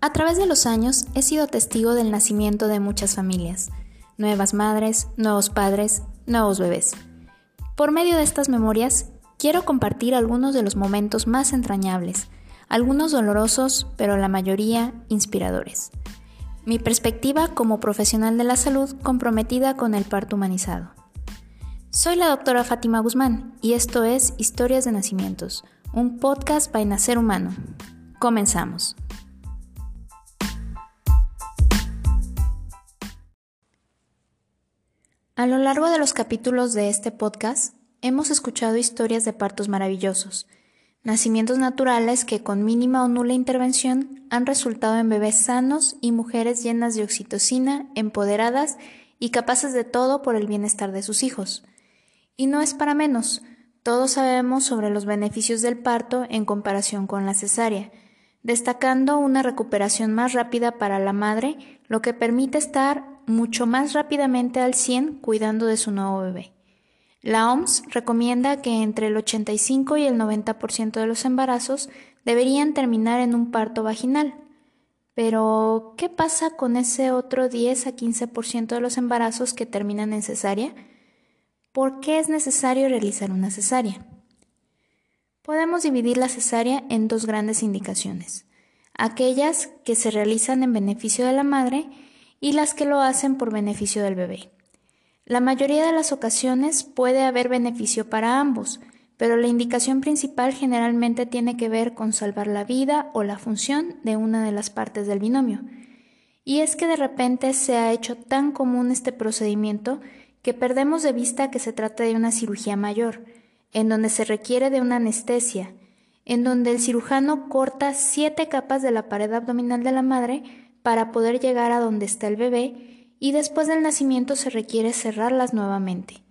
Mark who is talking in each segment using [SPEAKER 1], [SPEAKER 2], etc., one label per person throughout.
[SPEAKER 1] A través de los años he sido testigo del nacimiento de muchas familias, nuevas madres, nuevos padres, nuevos bebés. Por medio de estas memorias, quiero compartir algunos de los momentos más entrañables, algunos dolorosos, pero la mayoría inspiradores. Mi perspectiva como profesional de la salud comprometida con el parto humanizado. Soy la doctora Fátima Guzmán y esto es Historias de Nacimientos, un podcast para Nacer Humano. Comenzamos. A lo largo de los capítulos de este podcast, hemos escuchado historias de partos maravillosos, nacimientos naturales que con mínima o nula intervención han resultado en bebés sanos y mujeres llenas de oxitocina, empoderadas y capaces de todo por el bienestar de sus hijos. Y no es para menos, todos sabemos sobre los beneficios del parto en comparación con la cesárea, destacando una recuperación más rápida para la madre, lo que permite estar mucho más rápidamente al 100 cuidando de su nuevo bebé. La OMS recomienda que entre el 85 y el 90% de los embarazos deberían terminar en un parto vaginal. Pero, ¿qué pasa con ese otro 10 a 15% de los embarazos que terminan en cesárea? ¿Por qué es necesario realizar una cesárea? Podemos dividir la cesárea en dos grandes indicaciones. Aquellas que se realizan en beneficio de la madre y las que lo hacen por beneficio del bebé. La mayoría de las ocasiones puede haber beneficio para ambos, pero la indicación principal generalmente tiene que ver con salvar la vida o la función de una de las partes del binomio. Y es que de repente se ha hecho tan común este procedimiento que perdemos de vista que se trata de una cirugía mayor, en donde se requiere de una anestesia, en donde el cirujano corta siete capas de la pared abdominal de la madre para poder llegar a donde está el bebé y después del nacimiento se requiere cerrarlas nuevamente.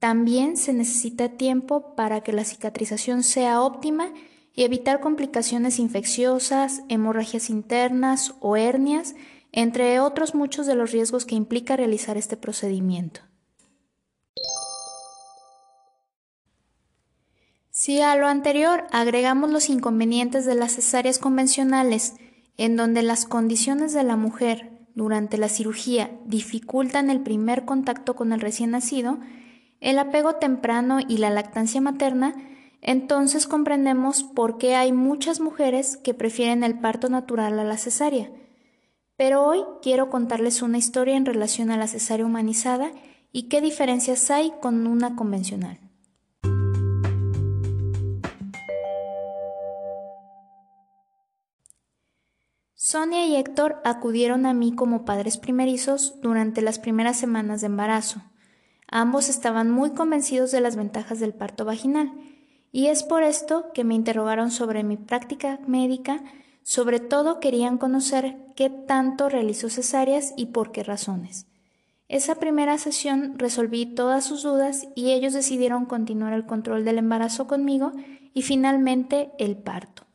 [SPEAKER 1] También se necesita tiempo para que la cicatrización sea óptima y evitar complicaciones infecciosas, hemorragias internas o hernias, entre otros muchos de los riesgos que implica realizar este procedimiento. Si a lo anterior agregamos los inconvenientes de las cesáreas convencionales, en donde las condiciones de la mujer durante la cirugía dificultan el primer contacto con el recién nacido, el apego temprano y la lactancia materna, entonces comprendemos por qué hay muchas mujeres que prefieren el parto natural a la cesárea. Pero hoy quiero contarles una historia en relación a la cesárea humanizada y qué diferencias hay con una convencional. Sonia y Héctor acudieron a mí como padres primerizos durante las primeras semanas de embarazo. Ambos estaban muy convencidos de las ventajas del parto vaginal, y es por esto que me interrogaron sobre mi práctica médica, sobre todo querían conocer qué tanto realizó cesáreas y por qué razones. Esa primera sesión resolví todas sus dudas y ellos decidieron continuar el control del embarazo conmigo y finalmente el parto.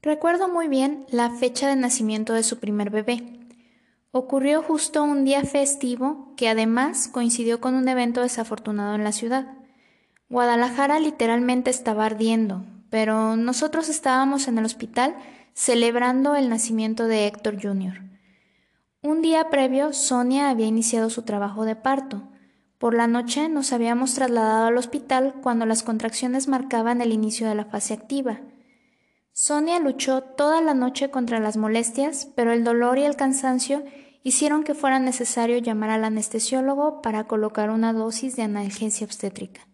[SPEAKER 1] Recuerdo muy bien la fecha de nacimiento de su primer bebé. Ocurrió justo un día festivo que además coincidió con un evento desafortunado en la ciudad. Guadalajara literalmente estaba ardiendo, pero nosotros estábamos en el hospital celebrando el nacimiento de Héctor Jr. Un día previo, Sonia había iniciado su trabajo de parto. Por la noche nos habíamos trasladado al hospital cuando las contracciones marcaban el inicio de la fase activa. Sonia luchó toda la noche contra las molestias, pero el dolor y el cansancio hicieron que fuera necesario llamar al anestesiólogo para colocar una dosis de analgesia obstétrica.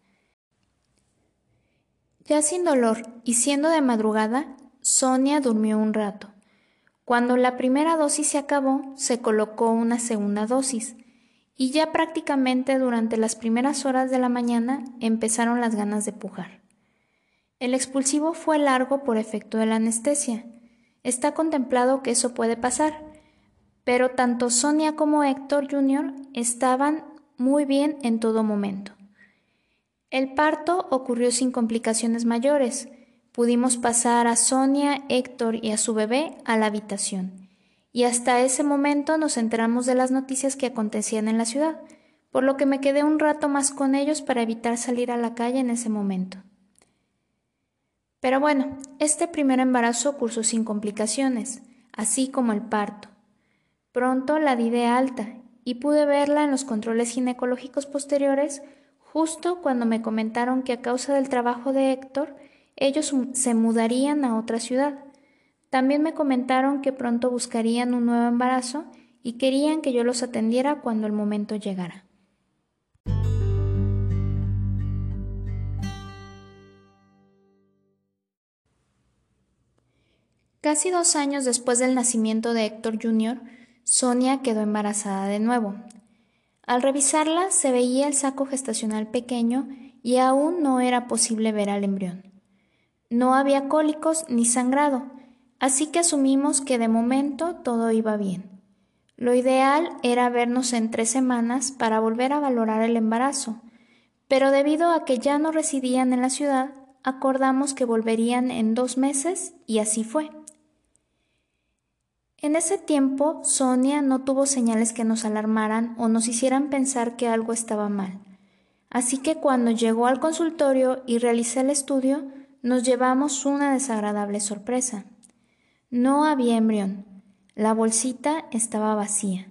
[SPEAKER 1] Ya sin dolor y siendo de madrugada, Sonia durmió un rato. Cuando la primera dosis se acabó, se colocó una segunda dosis, y ya prácticamente durante las primeras horas de la mañana empezaron las ganas de pujar. El expulsivo fue largo por efecto de la anestesia. Está contemplado que eso puede pasar, pero tanto Sonia como Héctor Jr. estaban muy bien en todo momento. El parto ocurrió sin complicaciones mayores. Pudimos pasar a Sonia, Héctor y a su bebé a la habitación. Y hasta ese momento nos enteramos de las noticias que acontecían en la ciudad, por lo que me quedé un rato más con ellos para evitar salir a la calle en ese momento. Pero bueno, este primer embarazo cursó sin complicaciones, así como el parto. Pronto la di de alta y pude verla en los controles ginecológicos posteriores justo cuando me comentaron que a causa del trabajo de Héctor, ellos se mudarían a otra ciudad. También me comentaron que pronto buscarían un nuevo embarazo y querían que yo los atendiera cuando el momento llegara. Casi dos años después del nacimiento de Héctor Jr., Sonia quedó embarazada de nuevo. Al revisarla se veía el saco gestacional pequeño y aún no era posible ver al embrión. No había cólicos ni sangrado, así que asumimos que de momento todo iba bien. Lo ideal era vernos en tres semanas para volver a valorar el embarazo, pero debido a que ya no residían en la ciudad, acordamos que volverían en dos meses y así fue. En ese tiempo, Sonia no tuvo señales que nos alarmaran o nos hicieran pensar que algo estaba mal. Así que cuando llegó al consultorio y realicé el estudio, nos llevamos una desagradable sorpresa. No había embrión. La bolsita estaba vacía.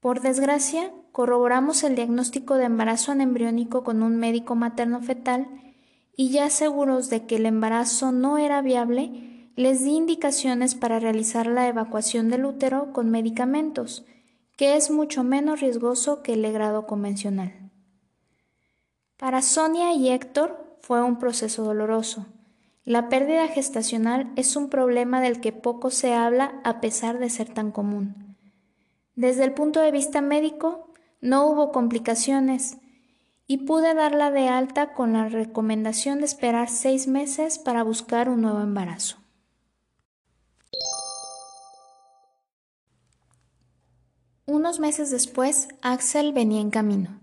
[SPEAKER 1] Por desgracia, corroboramos el diagnóstico de embarazo anembriónico con un médico materno fetal y ya seguros de que el embarazo no era viable, les di indicaciones para realizar la evacuación del útero con medicamentos, que es mucho menos riesgoso que el legrado convencional. Para Sonia y Héctor fue un proceso doloroso. La pérdida gestacional es un problema del que poco se habla a pesar de ser tan común. Desde el punto de vista médico, no hubo complicaciones y pude darla de alta con la recomendación de esperar seis meses para buscar un nuevo embarazo. Unos meses después, Axel venía en camino.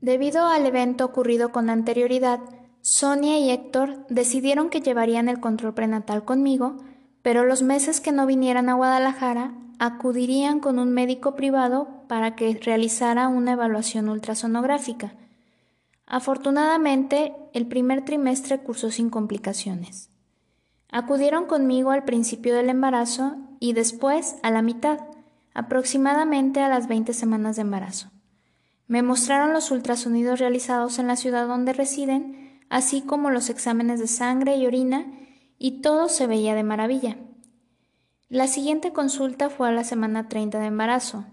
[SPEAKER 1] Debido al evento ocurrido con anterioridad, Sonia y Héctor decidieron que llevarían el control prenatal conmigo, pero los meses que no vinieran a Guadalajara acudirían con un médico privado para que realizara una evaluación ultrasonográfica. Afortunadamente, el primer trimestre cursó sin complicaciones. Acudieron conmigo al principio del embarazo y después a la mitad aproximadamente a las 20 semanas de embarazo. Me mostraron los ultrasonidos realizados en la ciudad donde residen, así como los exámenes de sangre y orina, y todo se veía de maravilla. La siguiente consulta fue a la semana 30 de embarazo.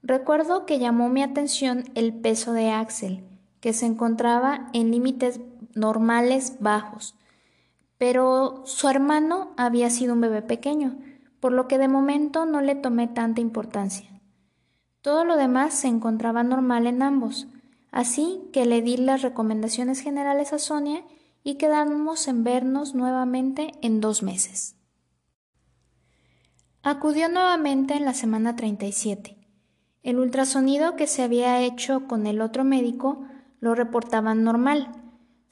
[SPEAKER 1] Recuerdo que llamó mi atención el peso de Axel, que se encontraba en límites normales bajos, pero su hermano había sido un bebé pequeño, por lo que de momento no le tomé tanta importancia. Todo lo demás se encontraba normal en ambos, así que le di las recomendaciones generales a Sonia y quedamos en vernos nuevamente en dos meses. Acudió nuevamente en la semana 37. El ultrasonido que se había hecho con el otro médico lo reportaban normal,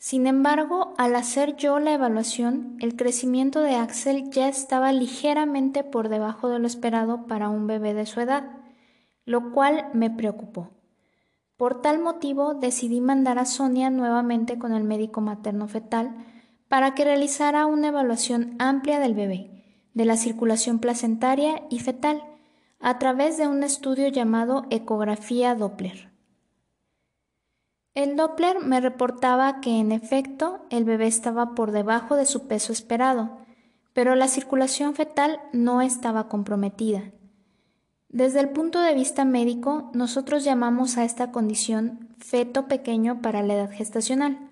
[SPEAKER 1] sin embargo, al hacer yo la evaluación, el crecimiento de Axel ya estaba ligeramente por debajo de lo esperado para un bebé de su edad, lo cual me preocupó. Por tal motivo decidí mandar a Sonia nuevamente con el médico materno fetal para que realizara una evaluación amplia del bebé, de la circulación placentaria y fetal, a través de un estudio llamado ecografía Doppler. El Doppler me reportaba que en efecto el bebé estaba por debajo de su peso esperado, pero la circulación fetal no estaba comprometida. Desde el punto de vista médico, nosotros llamamos a esta condición feto pequeño para la edad gestacional.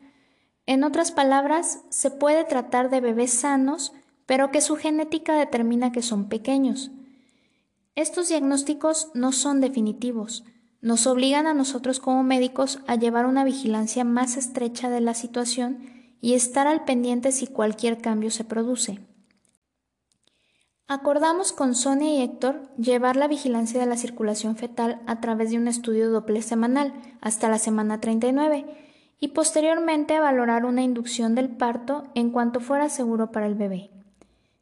[SPEAKER 1] En otras palabras, se puede tratar de bebés sanos, pero que su genética determina que son pequeños. Estos diagnósticos no son definitivos, nos obligan a nosotros como médicos a llevar una vigilancia más estrecha de la situación y estar al pendiente si cualquier cambio se produce. Acordamos con Sonia y Héctor llevar la vigilancia de la circulación fetal a través de un estudio doble semanal hasta la semana 39 y posteriormente valorar una inducción del parto en cuanto fuera seguro para el bebé.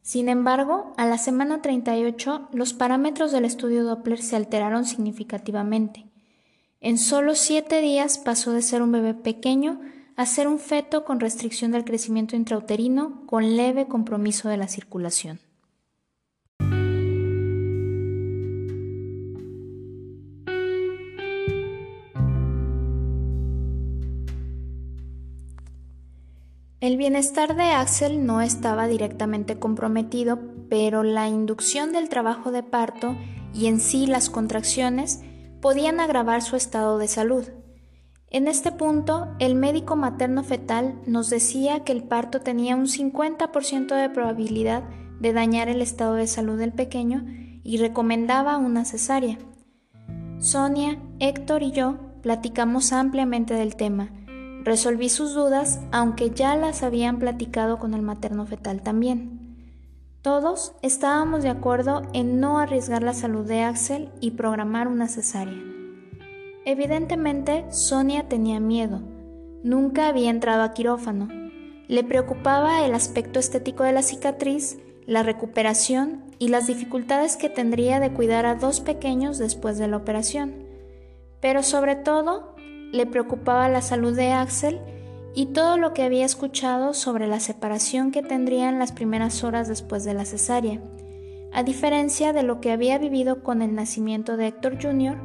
[SPEAKER 1] Sin embargo, a la semana 38 los parámetros del estudio Doppler se alteraron significativamente. En solo siete días pasó de ser un bebé pequeño a ser un feto con restricción del crecimiento intrauterino con leve compromiso de la circulación. El bienestar de Axel no estaba directamente comprometido, pero la inducción del trabajo de parto y en sí las contracciones podían agravar su estado de salud. En este punto, el médico materno fetal nos decía que el parto tenía un 50% de probabilidad de dañar el estado de salud del pequeño y recomendaba una cesárea. Sonia, Héctor y yo platicamos ampliamente del tema, Resolví sus dudas, aunque ya las habían platicado con el materno fetal también. Todos estábamos de acuerdo en no arriesgar la salud de Axel y programar una cesárea. Evidentemente, Sonia tenía miedo. Nunca había entrado a quirófano. Le preocupaba el aspecto estético de la cicatriz, la recuperación y las dificultades que tendría de cuidar a dos pequeños después de la operación. Pero sobre todo, le preocupaba la salud de Axel y todo lo que había escuchado sobre la separación que tendrían las primeras horas después de la cesárea, a diferencia de lo que había vivido con el nacimiento de Héctor Jr.,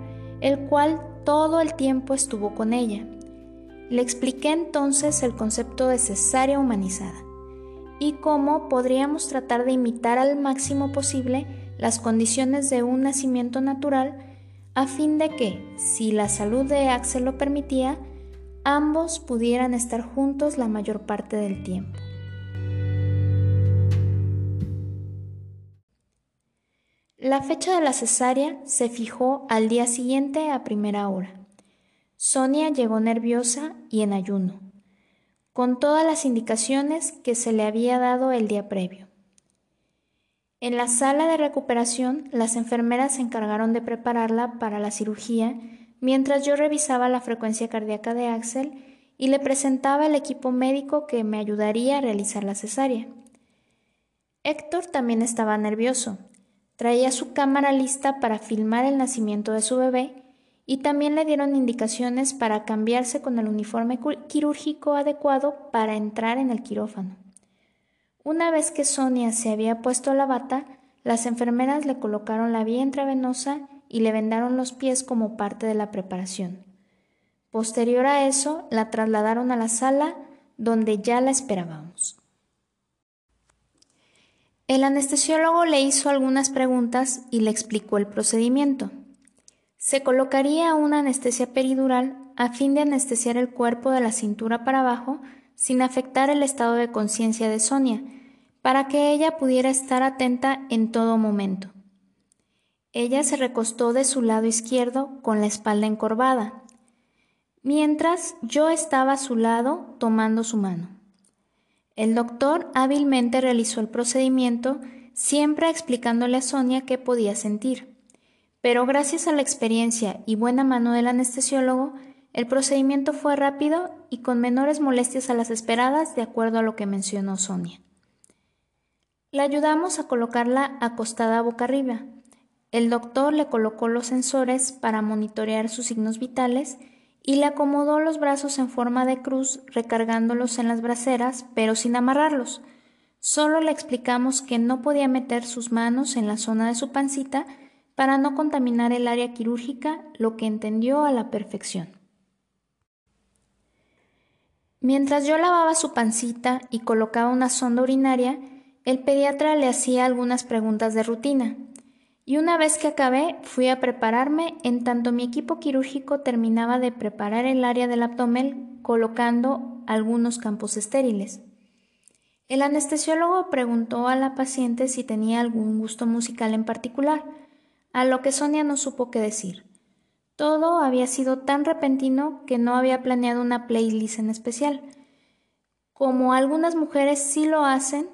[SPEAKER 1] el cual todo el tiempo estuvo con ella. Le expliqué entonces el concepto de cesárea humanizada y cómo podríamos tratar de imitar al máximo posible las condiciones de un nacimiento natural a fin de que, si la salud de Axel lo permitía, ambos pudieran estar juntos la mayor parte del tiempo. La fecha de la cesárea se fijó al día siguiente a primera hora. Sonia llegó nerviosa y en ayuno, con todas las indicaciones que se le había dado el día previo. En la sala de recuperación, las enfermeras se encargaron de prepararla para la cirugía mientras yo revisaba la frecuencia cardíaca de Axel y le presentaba el equipo médico que me ayudaría a realizar la cesárea. Héctor también estaba nervioso. Traía su cámara lista para filmar el nacimiento de su bebé y también le dieron indicaciones para cambiarse con el uniforme quirúrgico adecuado para entrar en el quirófano. Una vez que Sonia se había puesto la bata, las enfermeras le colocaron la vía intravenosa y le vendaron los pies como parte de la preparación. Posterior a eso, la trasladaron a la sala donde ya la esperábamos. El anestesiólogo le hizo algunas preguntas y le explicó el procedimiento. Se colocaría una anestesia peridural a fin de anestesiar el cuerpo de la cintura para abajo sin afectar el estado de conciencia de Sonia, para que ella pudiera estar atenta en todo momento. Ella se recostó de su lado izquierdo con la espalda encorvada, mientras yo estaba a su lado tomando su mano. El doctor hábilmente realizó el procedimiento, siempre explicándole a Sonia qué podía sentir. Pero gracias a la experiencia y buena mano del anestesiólogo, el procedimiento fue rápido y con menores molestias a las esperadas de acuerdo a lo que mencionó Sonia. Le ayudamos a colocarla acostada boca arriba. El doctor le colocó los sensores para monitorear sus signos vitales y le acomodó los brazos en forma de cruz recargándolos en las braceras, pero sin amarrarlos. Solo le explicamos que no podía meter sus manos en la zona de su pancita para no contaminar el área quirúrgica, lo que entendió a la perfección. Mientras yo lavaba su pancita y colocaba una sonda urinaria, el pediatra le hacía algunas preguntas de rutina. Y una vez que acabé, fui a prepararme en tanto mi equipo quirúrgico terminaba de preparar el área del abdomen colocando algunos campos estériles. El anestesiólogo preguntó a la paciente si tenía algún gusto musical en particular, a lo que Sonia no supo qué decir. Todo había sido tan repentino que no había planeado una playlist en especial. Como algunas mujeres sí lo hacen,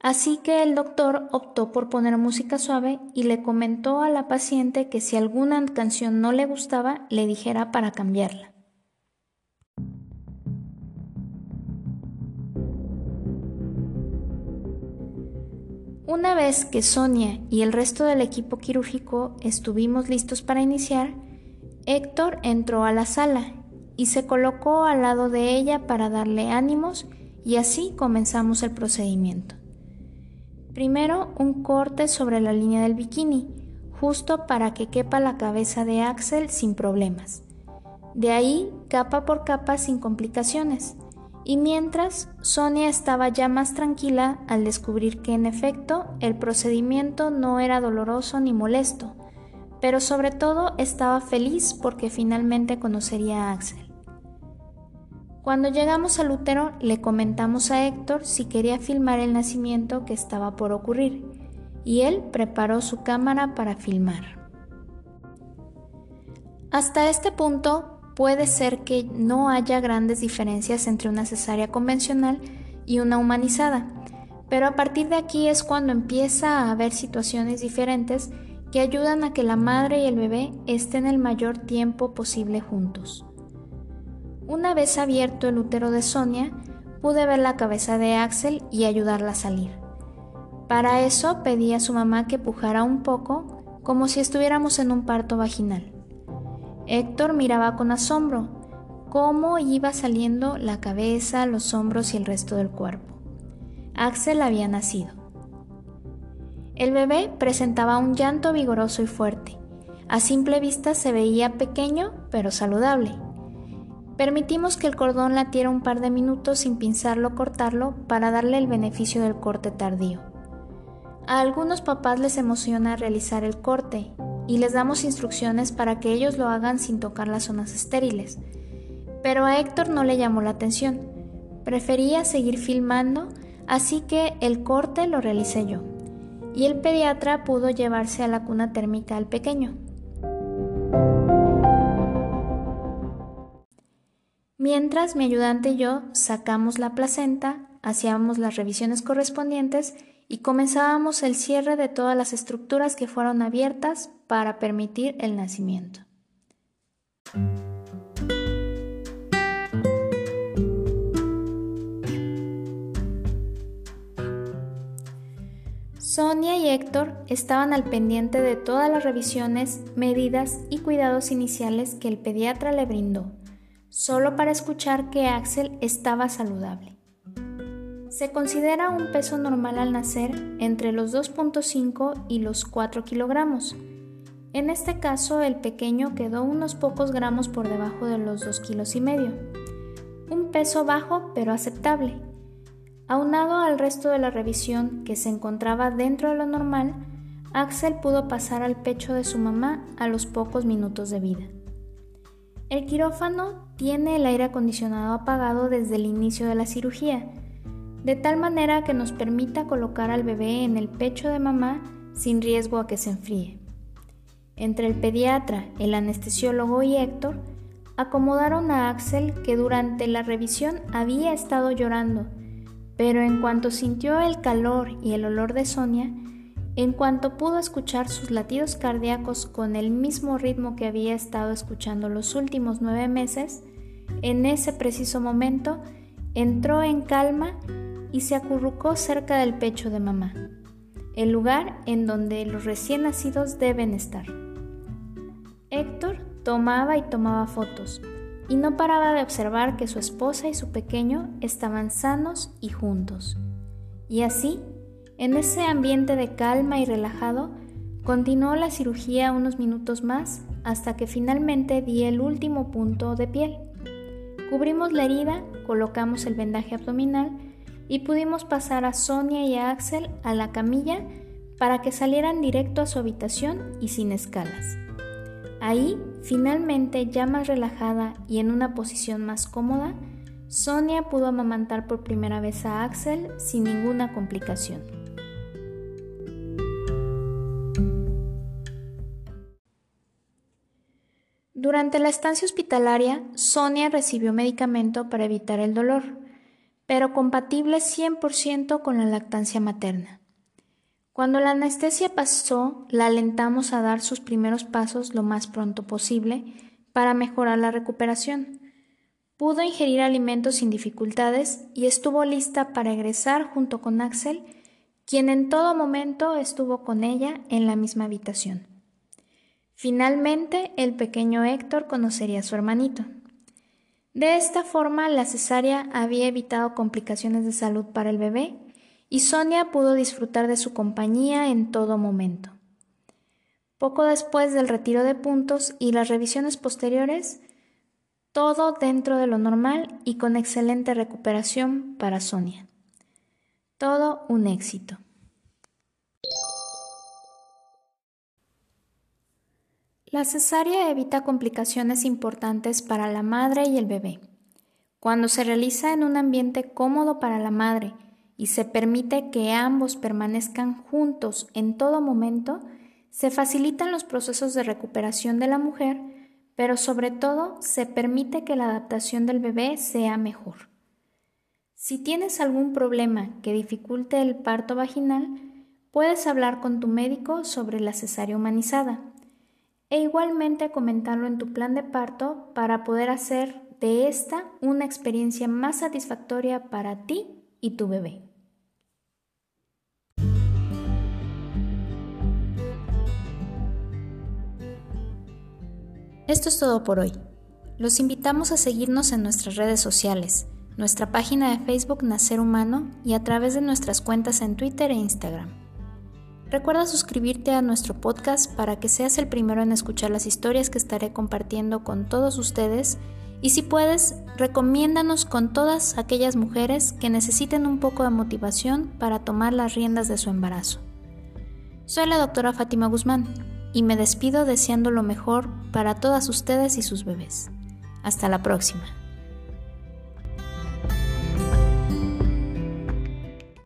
[SPEAKER 1] así que el doctor optó por poner música suave y le comentó a la paciente que si alguna canción no le gustaba, le dijera para cambiarla. Una vez que Sonia y el resto del equipo quirúrgico estuvimos listos para iniciar, Héctor entró a la sala y se colocó al lado de ella para darle ánimos y así comenzamos el procedimiento. Primero un corte sobre la línea del bikini, justo para que quepa la cabeza de Axel sin problemas. De ahí capa por capa sin complicaciones. Y mientras, Sonia estaba ya más tranquila al descubrir que en efecto el procedimiento no era doloroso ni molesto, pero sobre todo estaba feliz porque finalmente conocería a Axel. Cuando llegamos al útero le comentamos a Héctor si quería filmar el nacimiento que estaba por ocurrir, y él preparó su cámara para filmar. Hasta este punto puede ser que no haya grandes diferencias entre una cesárea convencional y una humanizada, pero a partir de aquí es cuando empieza a haber situaciones diferentes que ayudan a que la madre y el bebé estén el mayor tiempo posible juntos. Una vez abierto el útero de Sonia, pude ver la cabeza de Axel y ayudarla a salir. Para eso pedí a su mamá que pujara un poco, como si estuviéramos en un parto vaginal. Héctor miraba con asombro cómo iba saliendo la cabeza, los hombros y el resto del cuerpo. Axel había nacido. El bebé presentaba un llanto vigoroso y fuerte. A simple vista se veía pequeño pero saludable. Permitimos que el cordón latiera un par de minutos sin pinzarlo o cortarlo para darle el beneficio del corte tardío. A algunos papás les emociona realizar el corte y les damos instrucciones para que ellos lo hagan sin tocar las zonas estériles. Pero a Héctor no le llamó la atención. Prefería seguir filmando, así que el corte lo realicé yo. Y el pediatra pudo llevarse a la cuna térmica al pequeño. Mientras mi ayudante y yo sacamos la placenta, hacíamos las revisiones correspondientes y comenzábamos el cierre de todas las estructuras que fueron abiertas para permitir el nacimiento. Sonia y Héctor estaban al pendiente de todas las revisiones, medidas y cuidados iniciales que el pediatra le brindó, solo para escuchar que Axel estaba saludable. Se considera un peso normal al nacer entre los 2.5 y los 4 kilogramos. En este caso, el pequeño quedó unos pocos gramos por debajo de los 2 kilos y medio. Un peso bajo pero aceptable. Aunado al resto de la revisión que se encontraba dentro de lo normal, Axel pudo pasar al pecho de su mamá a los pocos minutos de vida. El quirófano tiene el aire acondicionado apagado desde el inicio de la cirugía, de tal manera que nos permita colocar al bebé en el pecho de mamá sin riesgo a que se enfríe. Entre el pediatra, el anestesiólogo y Héctor, acomodaron a Axel que durante la revisión había estado llorando, pero en cuanto sintió el calor y el olor de Sonia, en cuanto pudo escuchar sus latidos cardíacos con el mismo ritmo que había estado escuchando los últimos nueve meses, en ese preciso momento entró en calma y se acurrucó cerca del pecho de mamá, el lugar en donde los recién nacidos deben estar. Héctor tomaba y tomaba fotos, y no paraba de observar que su esposa y su pequeño estaban sanos y juntos. Y así, en ese ambiente de calma y relajado, continuó la cirugía unos minutos más hasta que finalmente di el último punto de piel. Cubrimos la herida, colocamos el vendaje abdominal y pudimos pasar a Sonia y a Axel a la camilla para que salieran directo a su habitación y sin escalas. Ahí, finalmente, ya más relajada y en una posición más cómoda, Sonia pudo amamantar por primera vez a Axel sin ninguna complicación. Durante la estancia hospitalaria, Sonia recibió medicamento para evitar el dolor pero compatible 100% con la lactancia materna. Cuando la anestesia pasó, la alentamos a dar sus primeros pasos lo más pronto posible para mejorar la recuperación. Pudo ingerir alimentos sin dificultades y estuvo lista para egresar junto con Axel, quien en todo momento estuvo con ella en la misma habitación. Finalmente, el pequeño Héctor conocería a su hermanito. De esta forma, la cesárea había evitado complicaciones de salud para el bebé y Sonia pudo disfrutar de su compañía en todo momento. Poco después del retiro de puntos y las revisiones posteriores, todo dentro de lo normal y con excelente recuperación para Sonia. Todo un éxito. La cesárea evita complicaciones importantes para la madre y el bebé. Cuando se realiza en un ambiente cómodo para la madre y se permite que ambos permanezcan juntos en todo momento, se facilitan los procesos de recuperación de la mujer, pero sobre todo se permite que la adaptación del bebé sea mejor. Si tienes algún problema que dificulte el parto vaginal, puedes hablar con tu médico sobre la cesárea humanizada e igualmente comentarlo en tu plan de parto para poder hacer de esta una experiencia más satisfactoria para ti y tu bebé. Esto es todo por hoy. Los invitamos a seguirnos en nuestras redes sociales, nuestra página de Facebook Nacer Humano y a través de nuestras cuentas en Twitter e Instagram. Recuerda suscribirte a nuestro podcast para que seas el primero en escuchar las historias que estaré compartiendo con todos ustedes y si puedes, recomiéndanos con todas aquellas mujeres que necesiten un poco de motivación para tomar las riendas de su embarazo. Soy la doctora Fátima Guzmán y me despido deseando lo mejor para todas ustedes y sus bebés. Hasta la próxima.